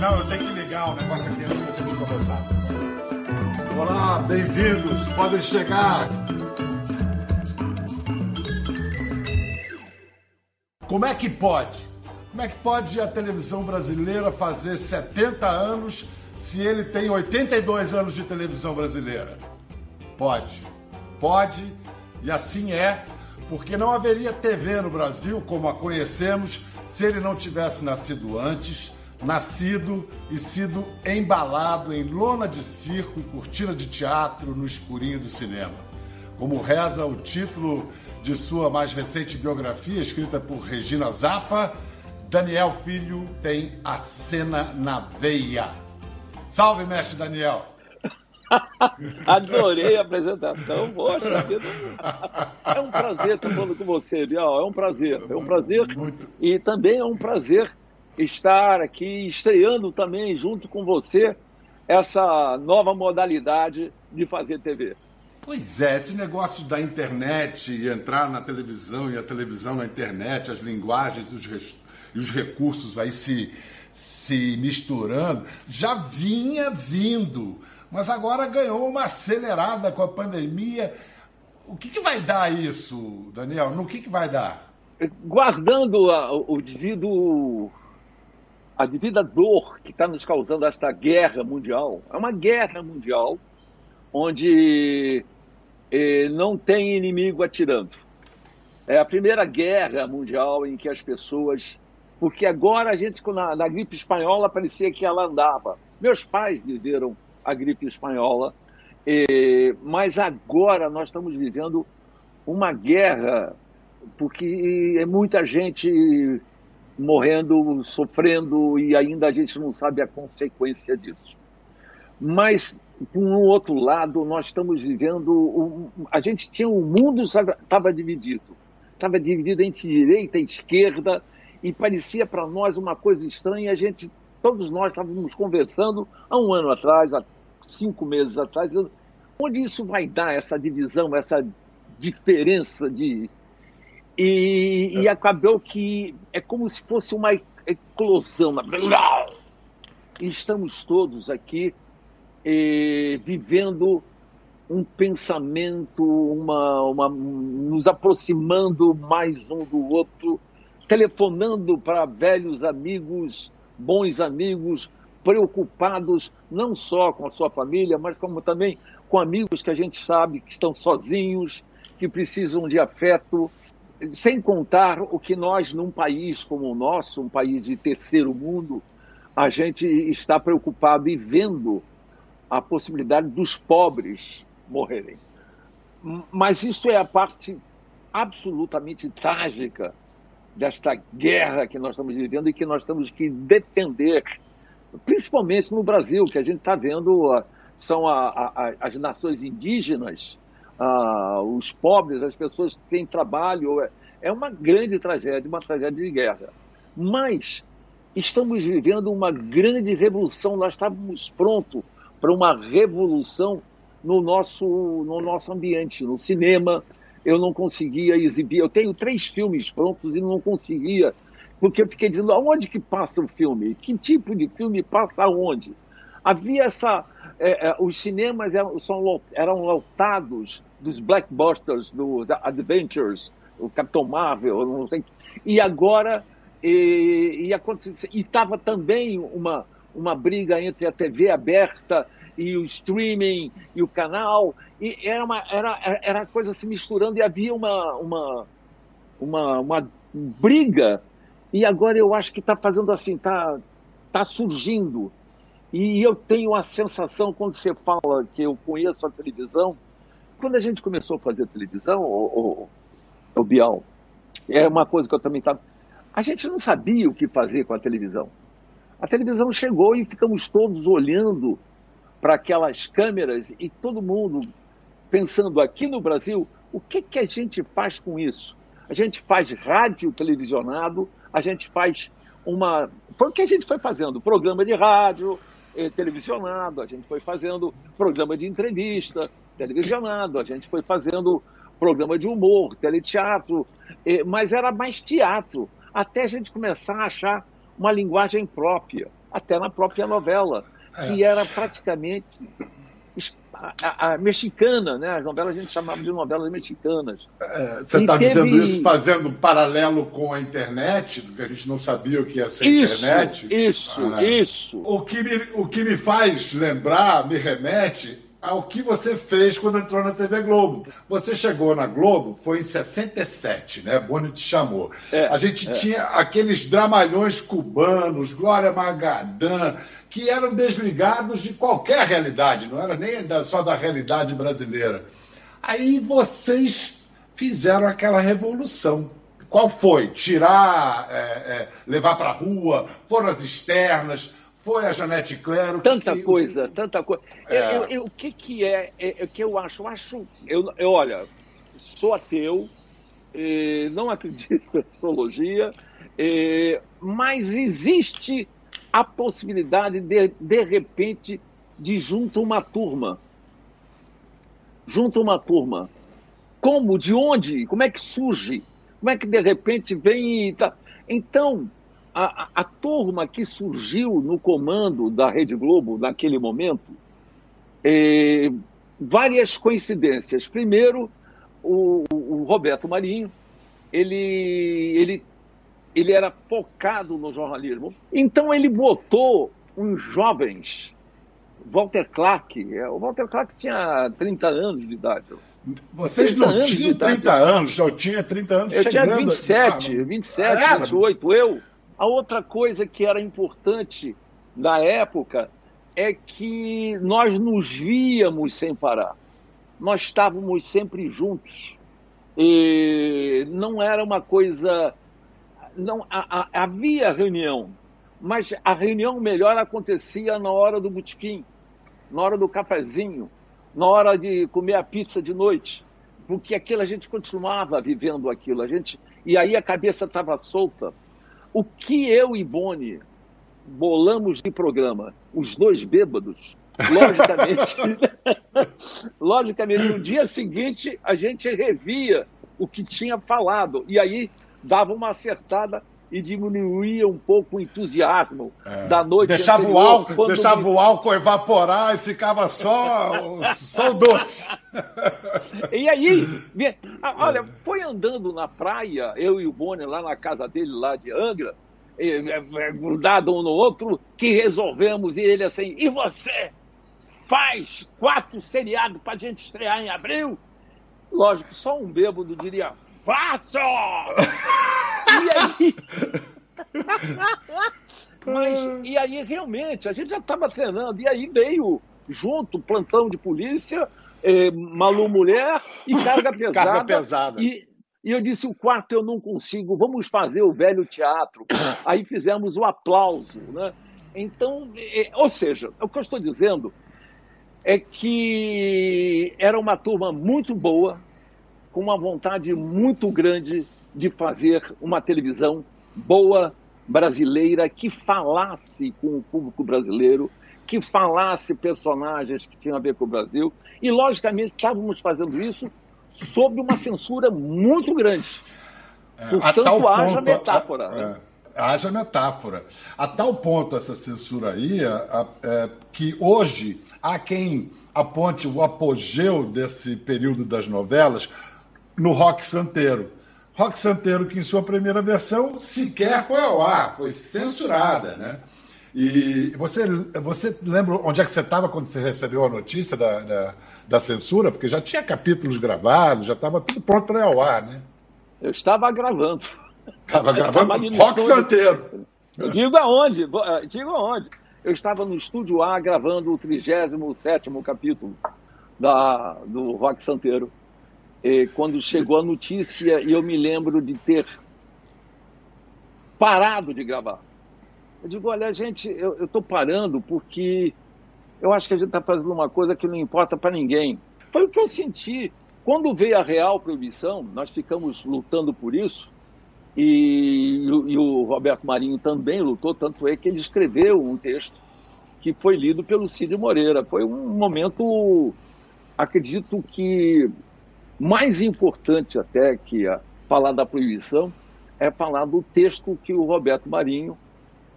Não, eu tenho que ligar o negócio aqui antes da gente começar. Olá, bem-vindos, podem chegar. Como é que pode? Como é que pode a televisão brasileira fazer 70 anos se ele tem 82 anos de televisão brasileira? Pode. Pode, e assim é, porque não haveria TV no Brasil como a conhecemos se ele não tivesse nascido antes nascido e sido embalado em lona de circo e cortina de teatro no escurinho do cinema. Como reza o título de sua mais recente biografia, escrita por Regina Zappa, Daniel Filho tem a cena na veia. Salve, mestre Daniel! Adorei a apresentação, poxa vida. É um prazer estar falando com você, Bial. É um prazer, é um prazer. Muito. E também é um prazer estar aqui estreando também junto com você essa nova modalidade de fazer TV. Pois é, esse negócio da internet e entrar na televisão e a televisão na internet, as linguagens e os, e os recursos aí se, se misturando, já vinha vindo, mas agora ganhou uma acelerada com a pandemia. O que, que vai dar isso, Daniel? No que, que vai dar? Guardando a, o devido a devida dor que está nos causando esta guerra mundial. É uma guerra mundial onde eh, não tem inimigo atirando. É a primeira guerra mundial em que as pessoas. Porque agora a gente, na, na gripe espanhola, parecia que ela andava. Meus pais viveram a gripe espanhola, eh, mas agora nós estamos vivendo uma guerra, porque é muita gente morrendo, sofrendo e ainda a gente não sabe a consequência disso. Mas, por um outro lado, nós estamos vivendo. Um, a gente tinha. O um mundo estava dividido. Estava dividido entre direita e esquerda e parecia para nós uma coisa estranha. A gente, todos nós estávamos conversando há um ano atrás, há cinco meses atrás, onde isso vai dar, essa divisão, essa diferença de, e, e acabou que é como se fosse uma eclosão. E estamos todos aqui eh, vivendo um pensamento, uma, uma, nos aproximando mais um do outro, telefonando para velhos amigos, bons amigos, preocupados não só com a sua família, mas como também com amigos que a gente sabe que estão sozinhos, que precisam de afeto, sem contar o que nós, num país como o nosso, um país de terceiro mundo, a gente está preocupado e vendo a possibilidade dos pobres morrerem. Mas isso é a parte absolutamente trágica desta guerra que nós estamos vivendo e que nós temos que defender, principalmente no Brasil, que a gente está vendo ah, são a, a, as nações indígenas ah, os pobres, as pessoas que têm trabalho. É, é uma grande tragédia, uma tragédia de guerra. Mas estamos vivendo uma grande revolução, nós estávamos prontos para uma revolução no nosso, no nosso ambiente, no cinema. Eu não conseguia exibir, eu tenho três filmes prontos e não conseguia, porque eu fiquei dizendo aonde que passa o filme? Que tipo de filme passa aonde? Havia essa. É, é, os cinemas eram, são, eram lotados dos blockbusters, do da Adventures, o Capitão Marvel, não sei. E agora e estava também uma uma briga entre a TV aberta e o streaming e o canal e era uma era era coisa se misturando e havia uma uma uma, uma briga e agora eu acho que está fazendo assim está tá surgindo e eu tenho a sensação quando você fala que eu conheço a televisão quando a gente começou a fazer televisão, o, o, o Bial, é uma coisa que eu também estava. A gente não sabia o que fazer com a televisão. A televisão chegou e ficamos todos olhando para aquelas câmeras e todo mundo pensando aqui no Brasil, o que, que a gente faz com isso? A gente faz rádio televisionado, a gente faz uma. Foi o que a gente foi fazendo: programa de rádio, eh, televisionado, a gente foi fazendo programa de entrevista, televisionado, a gente foi fazendo programa de humor, teleteatro, mas era mais teatro. até a gente começar a achar uma linguagem própria, até na própria novela, que é. era praticamente a, a, mexicana, né? As novelas a gente chamava de novelas mexicanas. É, você está teve... dizendo isso fazendo paralelo com a internet, que a gente não sabia o que ia ser isso, internet? Isso, ah, isso. O que, me, o que me faz lembrar, me remete ao que você fez quando entrou na TV Globo. Você chegou na Globo, foi em 67, né? Boni te chamou. É, a gente é. tinha aqueles dramalhões cubanos, Glória Magadã, que eram desligados de qualquer realidade, não era nem só da realidade brasileira. Aí vocês fizeram aquela revolução. Qual foi? Tirar, é, é, levar para a rua, foram as externas, foi a Janete Clero. Tanta que, coisa, tanta coisa. É... Eu, eu, o que, que é, é, o que eu acho? Eu acho. Eu, eu olha, sou ateu, eh, não acredito em astrologia, eh, mas existe a possibilidade de, de repente, de junto uma turma. Junto uma turma. Como? De onde? Como é que surge? Como é que de repente vem e tá? Então, a, a, turma que surgiu no comando da Rede Globo naquele momento, é, várias coincidências. Primeiro, o, o, Roberto Marinho, ele, ele, ele era focado no jornalismo, então ele botou uns jovens, Walter Clark, é, o Walter Clark tinha 30 anos de idade, vocês não tinham 30 anos, eu tinha 30 anos Eu chegando. tinha 27, 27, ah, 28, eu. A outra coisa que era importante na época é que nós nos víamos sem parar. Nós estávamos sempre juntos. E não era uma coisa. Não, a, a, havia reunião, mas a reunião melhor acontecia na hora do botequim, na hora do cafezinho, na hora de comer a pizza de noite, porque aquilo a gente continuava vivendo aquilo, a gente e aí a cabeça estava solta. O que eu e Boni bolamos de programa, os dois bêbados, logicamente, logicamente, no dia seguinte a gente revia o que tinha falado. E aí dava uma acertada e diminuía um pouco o entusiasmo é. da noite deixava anterior, o álcool deixava me... o álcool evaporar e ficava só só o doce. E aí olha foi andando na praia eu e o Bonner lá na casa dele lá de Angra grudado um no outro que resolvemos e ele assim e você? Faz quatro seriados para gente estrear em abril? Lógico só um bêbado diria faço e aí. Mas, e aí, realmente, a gente já estava treinando, e aí veio junto plantão de polícia, eh, Malu Mulher e carga pesada. carga pesada. E, e eu disse: o quarto eu não consigo, vamos fazer o velho teatro. Aí fizemos o aplauso. Né? Então, eh, ou seja, o que eu estou dizendo é que era uma turma muito boa, com uma vontade muito grande de fazer uma televisão boa, brasileira, que falasse com o público brasileiro, que falasse personagens que tinham a ver com o Brasil. E, logicamente, estávamos fazendo isso sob uma censura muito grande. É, Portanto, haja ponto, metáfora. A, né? é, haja metáfora. A tal ponto essa censura aí, a, é, que hoje há quem aponte o apogeu desse período das novelas no rock santeiro Rock Santeiro, que em sua primeira versão sequer foi ao ar, foi censurada, né? E você, você lembra onde é que você estava quando você recebeu a notícia da, da, da, censura? Porque já tinha capítulos gravados, já estava tudo pronto para ir ao ar, né? Eu estava gravando. Estava gravando Rock estúdio. Santeiro. Eu digo aonde, eh, digo aonde. Eu estava no estúdio A gravando o 37 capítulo da, do Rock Santeiro quando chegou a notícia, e eu me lembro de ter parado de gravar. Eu digo, olha, gente, eu estou parando porque eu acho que a gente está fazendo uma coisa que não importa para ninguém. Foi o que eu senti. Quando veio a real proibição, nós ficamos lutando por isso, e, e o Roberto Marinho também lutou, tanto é que ele escreveu um texto que foi lido pelo Cid Moreira. Foi um momento, acredito que mais importante até que a, falar da proibição é falar do texto que o Roberto Marinho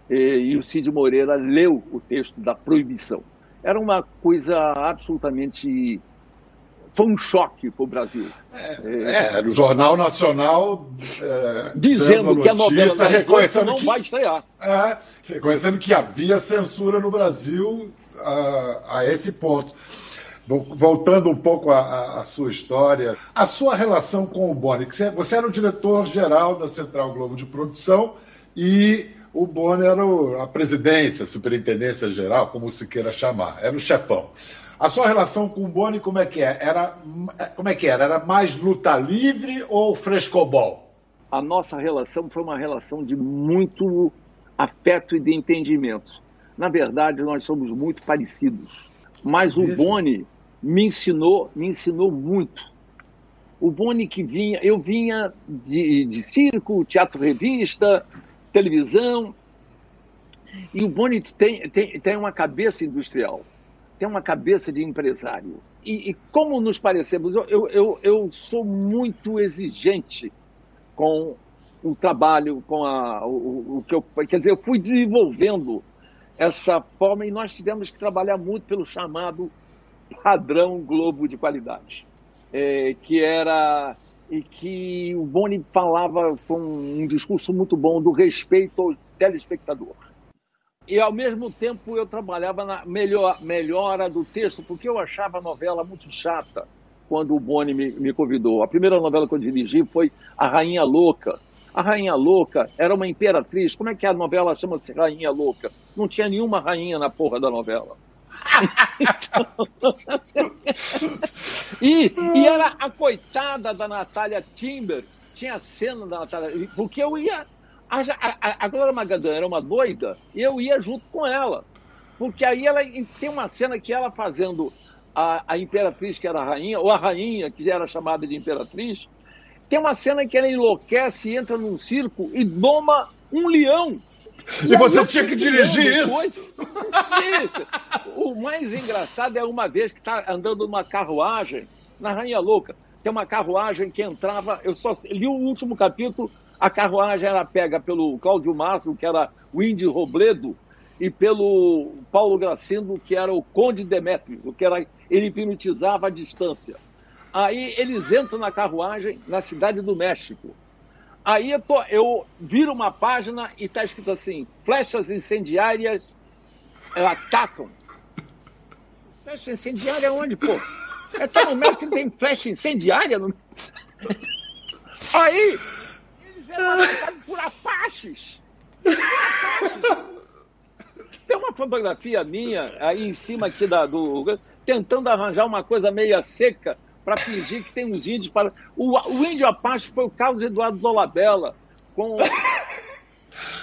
e, e o Cid Moreira leu o texto da proibição. Era uma coisa absolutamente foi um choque para o Brasil. É, é, o Jornal Nacional é, dizendo que a novela reconhecendo não que, vai estrear. É, reconhecendo que havia censura no Brasil a, a esse ponto. Voltando um pouco à, sua história, a sua relação com o Boni, você era o diretor-geral da Central Globo de Produção e o Boni era a presidência, a superintendência geral, como se queira chamar, era o chefão. A sua relação com o Boni, como é que é? Era, como é que era? Era mais luta livre ou frescobol? A nossa relação foi uma relação de muito afeto e de entendimento. Na verdade, nós somos muito parecidos. Mas o Boni me ensinou, me ensinou muito. O Boni que vinha, eu vinha de, de circo, teatro revista, televisão, e o Boni tem, tem, tem uma cabeça industrial, tem uma cabeça de empresário. E, e como nos parecemos, eu, eu, eu sou muito exigente com o trabalho, com a, o, o que eu. Quer dizer, eu fui desenvolvendo essa forma e nós tivemos que trabalhar muito pelo chamado padrão Globo de qualidade, é, que era e que o Boni falava com um discurso muito bom do respeito ao telespectador. E ao mesmo tempo eu trabalhava na melhor, melhora do texto, porque eu achava a novela muito chata quando o Boni me, me convidou. A primeira novela que eu dirigi foi A Rainha Louca. A Rainha Louca era uma imperatriz. Como é que a novela chama-se Rainha Louca? Não tinha nenhuma rainha na porra da novela e, e era a coitada da Natália Timber, tinha a cena da Natália, porque eu ia. A, a, a Glória Magadã era uma doida e eu ia junto com ela. Porque aí ela tem uma cena que ela fazendo a, a imperatriz, que era a rainha, ou a rainha, que já era chamada de imperatriz, tem uma cena que ela enlouquece, entra num circo e doma um leão. E, e você tinha que dirigir isso. isso. O mais engraçado é uma vez que está andando numa carruagem na Rainha Louca. Tem uma carruagem que entrava. Eu só li o último capítulo. A carruagem era pega pelo Cláudio Márcio, que era o Índio Robledo, e pelo Paulo Gracindo, que era o Conde Demétrio, que era, ele hipnotizava a distância. Aí eles entram na carruagem na cidade do México. Aí eu, tô, eu viro uma página e está escrito assim: flechas incendiárias atacam. Flecha incendiária onde, pô? É tão no México que tem flecha incendiária no. Aí, eles eram atacados por apaches. Tem uma fotografia minha aí em cima aqui da, do. tentando arranjar uma coisa meia seca para fingir que tem uns índios para. O, o índio Apache foi o Carlos Eduardo Dolabella com,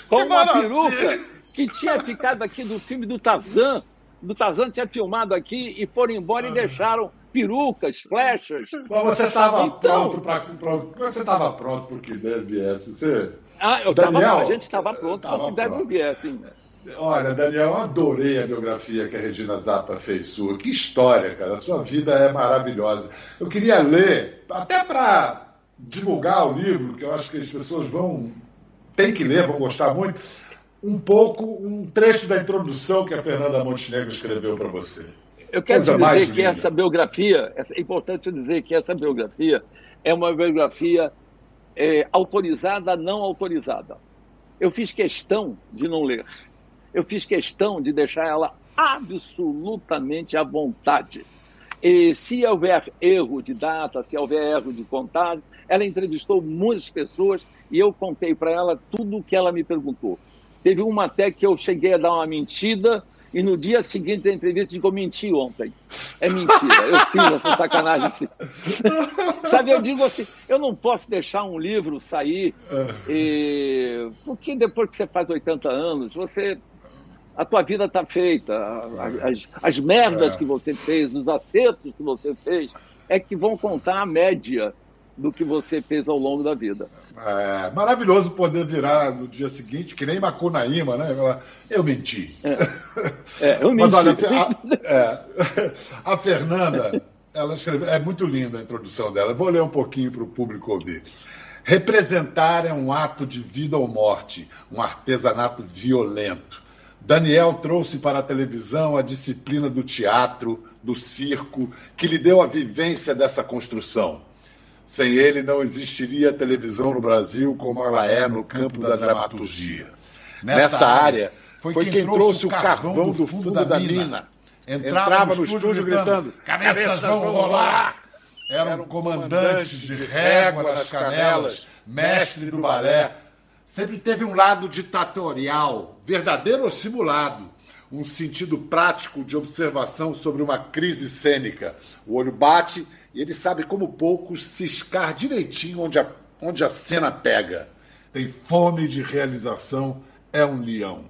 com uma peruca que tinha ficado aqui do filme do Tarzan. Do Tarzan tinha filmado aqui e foram embora e deixaram perucas, flechas. Mas você estava então, pronto para. Você estava pronto para o que deve viesse. Você... Ah, eu Daniel, tava, a gente estava pronto para o que deve viesse. Assim. Olha, Daniel, eu adorei a biografia que a Regina Zappa fez sua. Que história, cara. A sua vida é maravilhosa. Eu queria ler, até para divulgar o livro, que eu acho que as pessoas vão. tem que ler, vão gostar muito, um pouco, um trecho da introdução que a Fernanda Montenegro escreveu para você. Eu quero Coisa dizer que linda. essa biografia, é importante dizer que essa biografia é uma biografia é, autorizada, não autorizada. Eu fiz questão de não ler eu fiz questão de deixar ela absolutamente à vontade. E se houver erro de data, se houver erro de contagem, ela entrevistou muitas pessoas e eu contei para ela tudo o que ela me perguntou. Teve uma até que eu cheguei a dar uma mentira e no dia seguinte da entrevista digo, eu menti ontem. É mentira, eu fiz essa sacanagem. Assim. Sabe, eu digo assim, eu não posso deixar um livro sair, e... porque depois que você faz 80 anos, você a tua vida está feita. As, as merdas é. que você fez, os acertos que você fez, é que vão contar a média do que você fez ao longo da vida. É maravilhoso poder virar no dia seguinte, que nem Macunaíma, né? Eu menti. É, é eu menti. Mas olha, a, é, a Fernanda, ela escreveu, é muito linda a introdução dela. vou ler um pouquinho para o público ouvir. Representar é um ato de vida ou morte, um artesanato violento. Daniel trouxe para a televisão a disciplina do teatro, do circo, que lhe deu a vivência dessa construção. Sem ele, não existiria televisão no Brasil como ela é no campo da dramaturgia. Nessa área, foi quem trouxe o carvão do fundo da mina. Entrava no estúdio gritando: cabeças vão rolar! Era um comandante de régua nas canelas, mestre do balé. Sempre teve um lado ditatorial, verdadeiro ou simulado. Um sentido prático de observação sobre uma crise cênica. O olho bate e ele sabe como poucos ciscar direitinho onde a, onde a cena pega. Tem fome de realização, é um leão.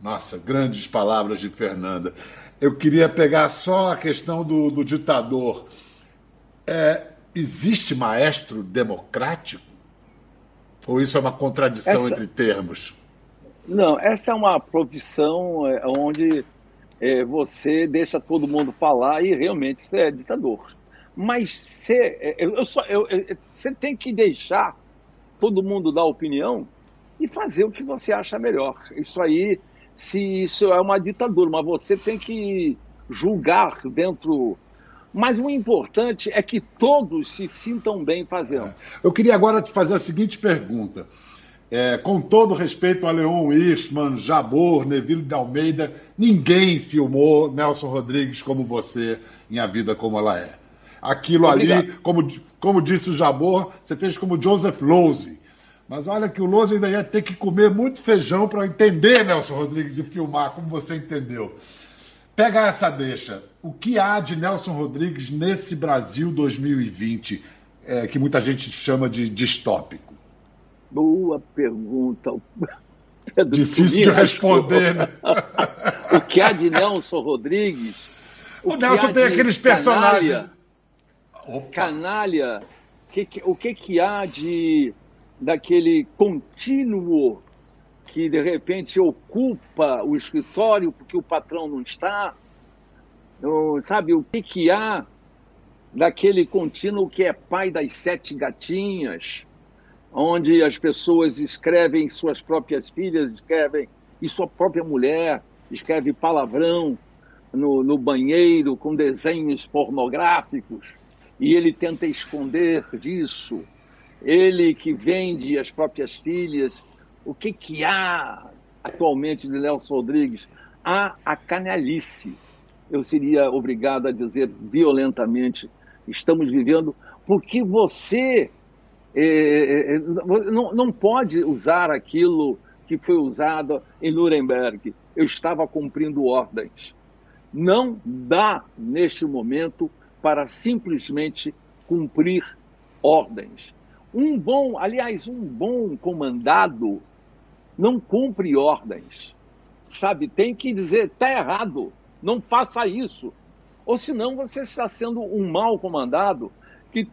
Nossa, grandes palavras de Fernanda. Eu queria pegar só a questão do, do ditador. É, existe maestro democrático? Ou isso é uma contradição essa... entre termos? Não, essa é uma profissão é, onde é, você deixa todo mundo falar e realmente você é ditador. Mas você, é, eu só, eu, você tem que deixar todo mundo dar opinião e fazer o que você acha melhor. Isso aí, se isso é uma ditadura, mas você tem que julgar dentro mas o importante é que todos se sintam bem fazendo. É. Eu queria agora te fazer a seguinte pergunta. É, com todo respeito a Leon Eastman, Jabor, Neville de Almeida, ninguém filmou Nelson Rodrigues como você em A Vida Como Ela É. Aquilo Obrigado. ali, como, como disse o Jabor, você fez como Joseph Losey. Mas olha que o Losey ainda ia ter que comer muito feijão para entender Nelson Rodrigues e filmar como você entendeu. Pega essa deixa. O que há de Nelson Rodrigues nesse Brasil 2020, é, que muita gente chama de distópico? Boa pergunta. Pedro Difícil de responder, né? o que há de Nelson Rodrigues? O, o Nelson tem aqueles personagens. Canalha. canalha que, que, o que, que há de daquele contínuo que de repente ocupa o escritório porque o patrão não está, ou, sabe, o que, que há daquele contínuo que é pai das sete gatinhas, onde as pessoas escrevem suas próprias filhas, escrevem, e sua própria mulher escreve palavrão no, no banheiro com desenhos pornográficos, e ele tenta esconder disso. Ele que vende as próprias filhas o que, que há atualmente de Nelson Rodrigues? Há a canalice. Eu seria obrigado a dizer violentamente, estamos vivendo, porque você é, é, é, não, não pode usar aquilo que foi usado em Nuremberg. Eu estava cumprindo ordens. Não dá, neste momento, para simplesmente cumprir ordens. Um bom, aliás, um bom comandado não cumpre ordens. Sabe, tem que dizer, está errado, não faça isso. Ou senão você está sendo um mal comandado que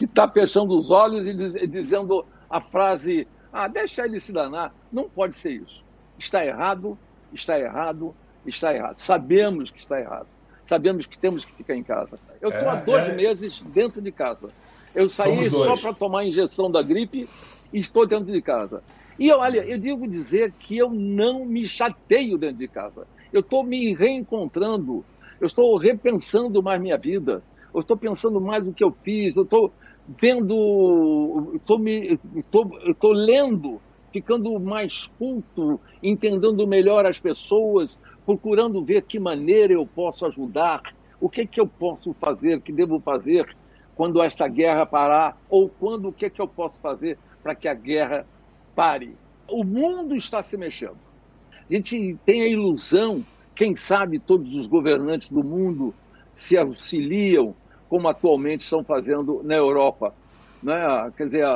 está fechando os olhos e, diz, e dizendo a frase, ah, deixa ele se danar. Não pode ser isso. Está errado, está errado, está errado. Sabemos que está errado. Sabemos que temos que ficar em casa. Eu estou é, há dois é... meses dentro de casa. Eu saí só para tomar a injeção da gripe e estou dentro de casa. E olha, eu devo dizer que eu não me chateio dentro de casa. Eu estou me reencontrando, eu estou repensando mais minha vida, eu estou pensando mais o que eu fiz, eu estou vendo, estou me, estou lendo, ficando mais culto, entendendo melhor as pessoas, procurando ver que maneira eu posso ajudar, o que que eu posso fazer, que devo fazer quando esta guerra parar, ou quando o que que eu posso fazer para que a guerra pare. O mundo está se mexendo. A gente tem a ilusão, quem sabe todos os governantes do mundo se auxiliam, como atualmente estão fazendo na Europa. Né? Quer dizer,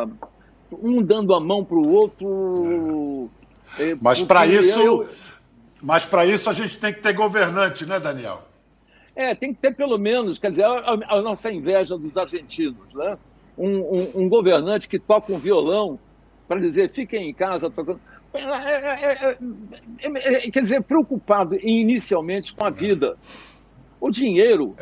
um dando a mão para o outro. É. Mas para isso, eu... mas para isso a gente tem que ter governante, né, Daniel? É, tem que ter pelo menos, quer dizer, a, a nossa inveja dos argentinos, né? Um, um, um governante que toca um violão para dizer fiquem em casa tocando. É é, é, é, quer dizer, preocupado inicialmente com a vida. O dinheiro,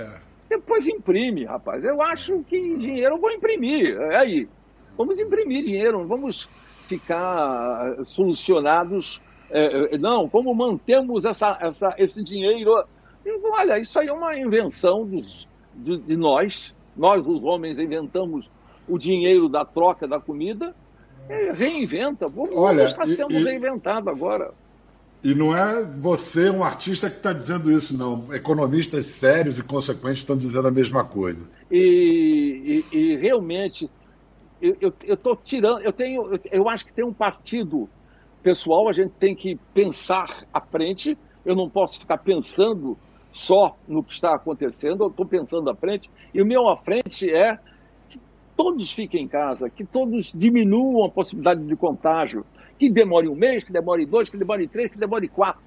depois imprime, rapaz. Eu acho que dinheiro eu vou imprimir. É aí. Vamos imprimir dinheiro, vamos ficar solucionados. É, é, não, como mantemos essa, essa, esse dinheiro? Olha, isso aí é uma invenção dos, de, de nós. Nós, os homens, inventamos o dinheiro da troca da comida. É, reinventa. O mundo está sendo e, reinventado agora. E não é você, um artista, que está dizendo isso, não. Economistas sérios e consequentes estão dizendo a mesma coisa. E, e, e realmente, eu estou tirando. Eu tenho, eu, eu acho que tem um partido pessoal, a gente tem que pensar à frente. Eu não posso ficar pensando só no que está acontecendo, eu estou pensando à frente. E o meu à frente é que todos fiquem em casa, que todos diminuam a possibilidade de contágio que demore um mês, que demore dois, que demore três, que demore quatro.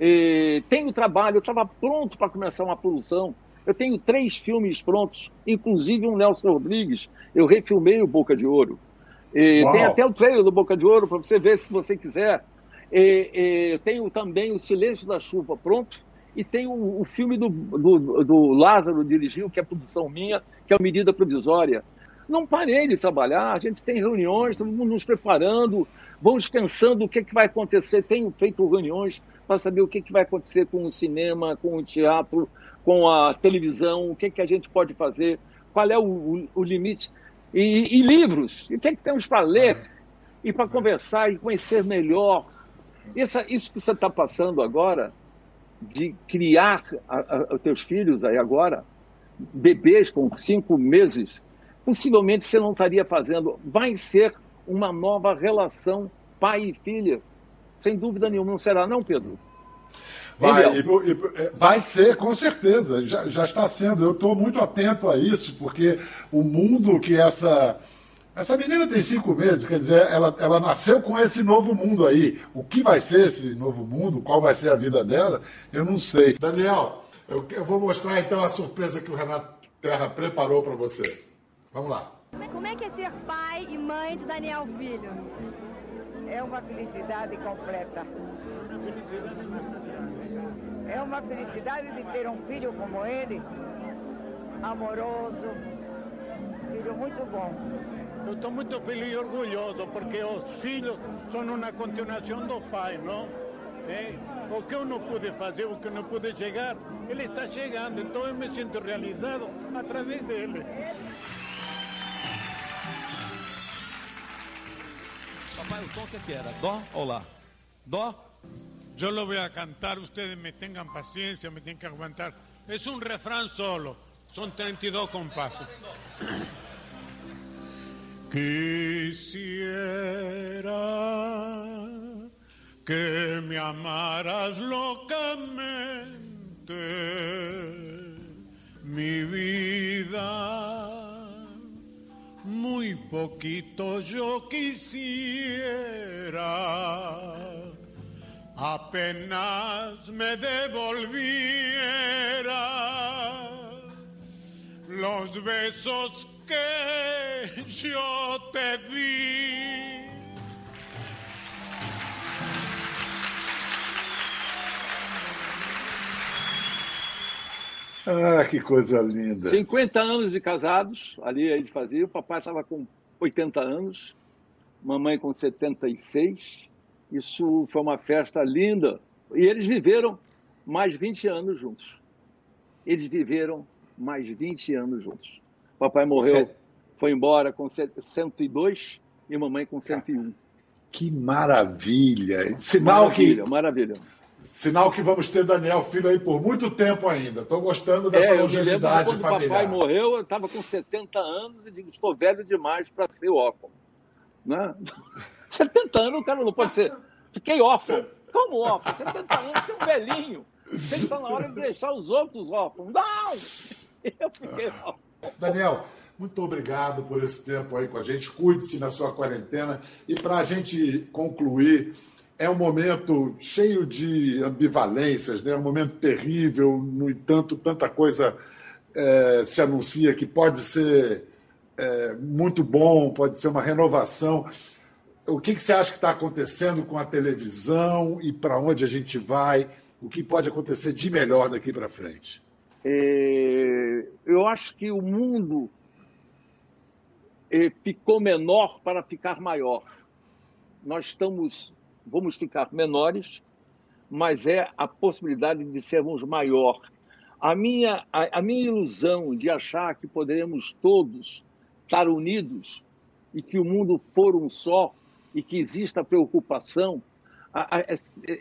E tenho trabalho, eu estava pronto para começar uma produção. Eu tenho três filmes prontos, inclusive um Nelson Rodrigues. Eu refilmei o Boca de Ouro. E tem até o trailer do Boca de Ouro para você ver se você quiser. E, e, tenho também o Silêncio da Chuva pronto. E tem o, o filme do, do, do, Lázaro dirigiu, que é produção minha, que é a Medida Provisória. Não parei de trabalhar, a gente tem reuniões, estamos nos preparando, Vamos pensando o que, que vai acontecer. Tenho feito reuniões para saber o que, que vai acontecer com o cinema, com o teatro, com a televisão, o que, que a gente pode fazer, qual é o, o, o limite. E, e, livros, e o que, que temos para ler, e para conversar e conhecer melhor. Isso, isso que você está passando agora, de criar os teus filhos aí agora, bebês com cinco meses, possivelmente você não estaria fazendo. Vai ser uma nova relação pai e filha. Sem dúvida nenhuma, não será, não, Pedro? Vai, e, e, vai ser, com certeza, já, já está sendo. Eu estou muito atento a isso, porque o mundo que essa. Essa menina tem cinco meses, quer dizer, ela, ela nasceu com esse novo mundo aí. O que vai ser esse novo mundo? Qual vai ser a vida dela? Eu não sei. Daniel, eu, eu vou mostrar então a surpresa que o Renato Terra preparou para você. Vamos lá. Como é que é ser pai e mãe de Daniel Filho? É uma felicidade completa. É uma felicidade de ter um filho como ele, amoroso, filho muito bom. Eu estou muito feliz e orgulhoso porque os filhos são uma continuação do pai, não? É, o que eu não pude fazer, o que eu não pude chegar, ele está chegando, então eu me sinto realizado através dele. O que, que era? Lá? Dó? Yo lo voy a cantar, ustedes me tengan paciencia, me tienen que aguantar. Es un refrán solo, son 32 compases. Quisiera que me amaras locamente, mi vida poquito yo quisiera, apenas me devolviera los besos que yo te di. Ah, que coisa linda. 50 anos de casados, ali eles faziam. O papai estava com 80 anos, mamãe com 76. Isso foi uma festa linda. E eles viveram mais 20 anos juntos. Eles viveram mais 20 anos juntos. Papai morreu, foi embora com 102 e mamãe com 101. Que maravilha! Sinal maravilha, que. Maravilha. Sinal que vamos ter Daniel Filho aí por muito tempo ainda. Estou gostando dessa é, longevidade quando familiar. Quando papai morreu, eu estava com 70 anos e digo, estou velho demais para ser órfão. Né? 70 anos, o cara não pode ser. Fiquei órfão. Como órfão? 70 anos, você é um velhinho. Tem que estar na hora de deixar os outros órfãos. Não! Eu fiquei órfão. Daniel, muito obrigado por esse tempo aí com a gente. Cuide-se na sua quarentena. E para a gente concluir é um momento cheio de ambivalências, né? É um momento terrível, no entanto, tanta coisa é, se anuncia que pode ser é, muito bom, pode ser uma renovação. O que, que você acha que está acontecendo com a televisão e para onde a gente vai? O que pode acontecer de melhor daqui para frente? É, eu acho que o mundo eh, ficou menor para ficar maior. Nós estamos, vamos ficar menores, mas é a possibilidade de sermos maior. A minha, a, a minha ilusão de achar que poderemos todos estar unidos e que o mundo for um só e que exista preocupação,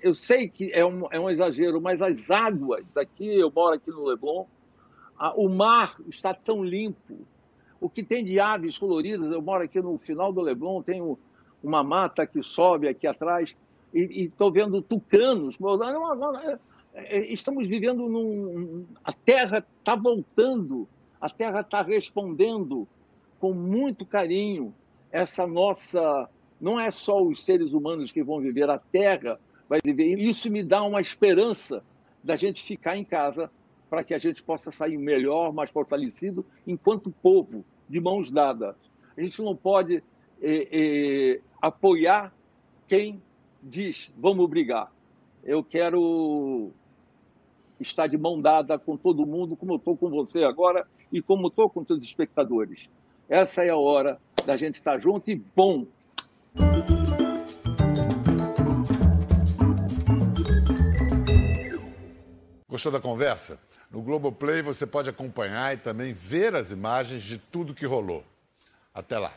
eu sei que é um, é um exagero, mas as águas aqui, eu moro aqui no Leblon, o mar está tão limpo. O que tem de aves coloridas, eu moro aqui no final do Leblon, tenho uma mata que sobe aqui atrás e estou vendo tucanos. É, é, estamos vivendo num. A Terra está voltando, a Terra está respondendo com muito carinho essa nossa não é só os seres humanos que vão viver, a Terra vai viver. Isso me dá uma esperança da gente ficar em casa para que a gente possa sair melhor, mais fortalecido, enquanto povo, de mãos dadas. A gente não pode apoiar quem diz vamos brigar. Eu quero estar de mão dada com todo mundo, como eu estou com você agora e como estou com os espectadores. Essa é a hora da gente estar junto e bom Gostou da conversa? No Globoplay você pode acompanhar e também ver as imagens de tudo que rolou. Até lá.